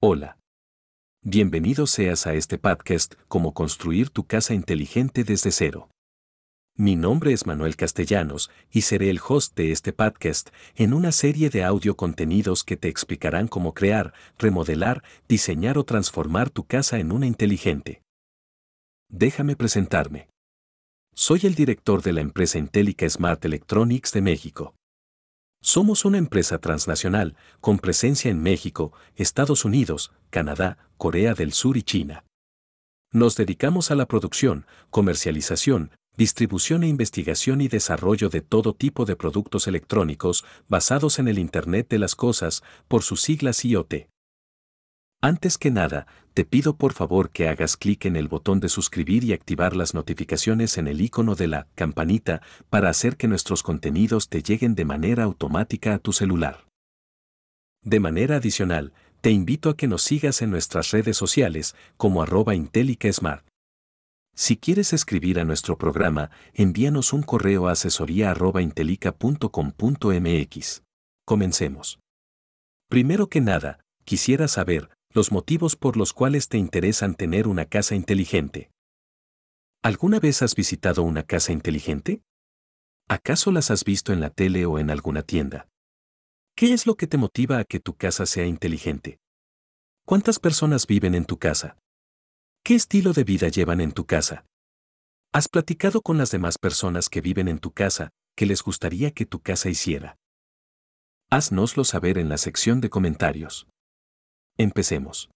Hola. Bienvenido seas a este podcast Cómo construir tu casa inteligente desde cero. Mi nombre es Manuel Castellanos y seré el host de este podcast en una serie de audio contenidos que te explicarán cómo crear, remodelar, diseñar o transformar tu casa en una inteligente. Déjame presentarme. Soy el director de la empresa Intellica Smart Electronics de México. Somos una empresa transnacional con presencia en México, Estados Unidos, Canadá, Corea del Sur y China. Nos dedicamos a la producción, comercialización, distribución e investigación y desarrollo de todo tipo de productos electrónicos basados en el Internet de las Cosas, por sus siglas IoT. Antes que nada, te pido por favor que hagas clic en el botón de suscribir y activar las notificaciones en el icono de la campanita para hacer que nuestros contenidos te lleguen de manera automática a tu celular. De manera adicional, te invito a que nos sigas en nuestras redes sociales como arroba Smart. Si quieres escribir a nuestro programa, envíanos un correo a asesoría arroba Comencemos. Primero que nada, quisiera saber, los motivos por los cuales te interesan tener una casa inteligente. ¿Alguna vez has visitado una casa inteligente? ¿Acaso las has visto en la tele o en alguna tienda? ¿Qué es lo que te motiva a que tu casa sea inteligente? ¿Cuántas personas viven en tu casa? ¿Qué estilo de vida llevan en tu casa? ¿Has platicado con las demás personas que viven en tu casa que les gustaría que tu casa hiciera? Haznoslo saber en la sección de comentarios. Empecemos.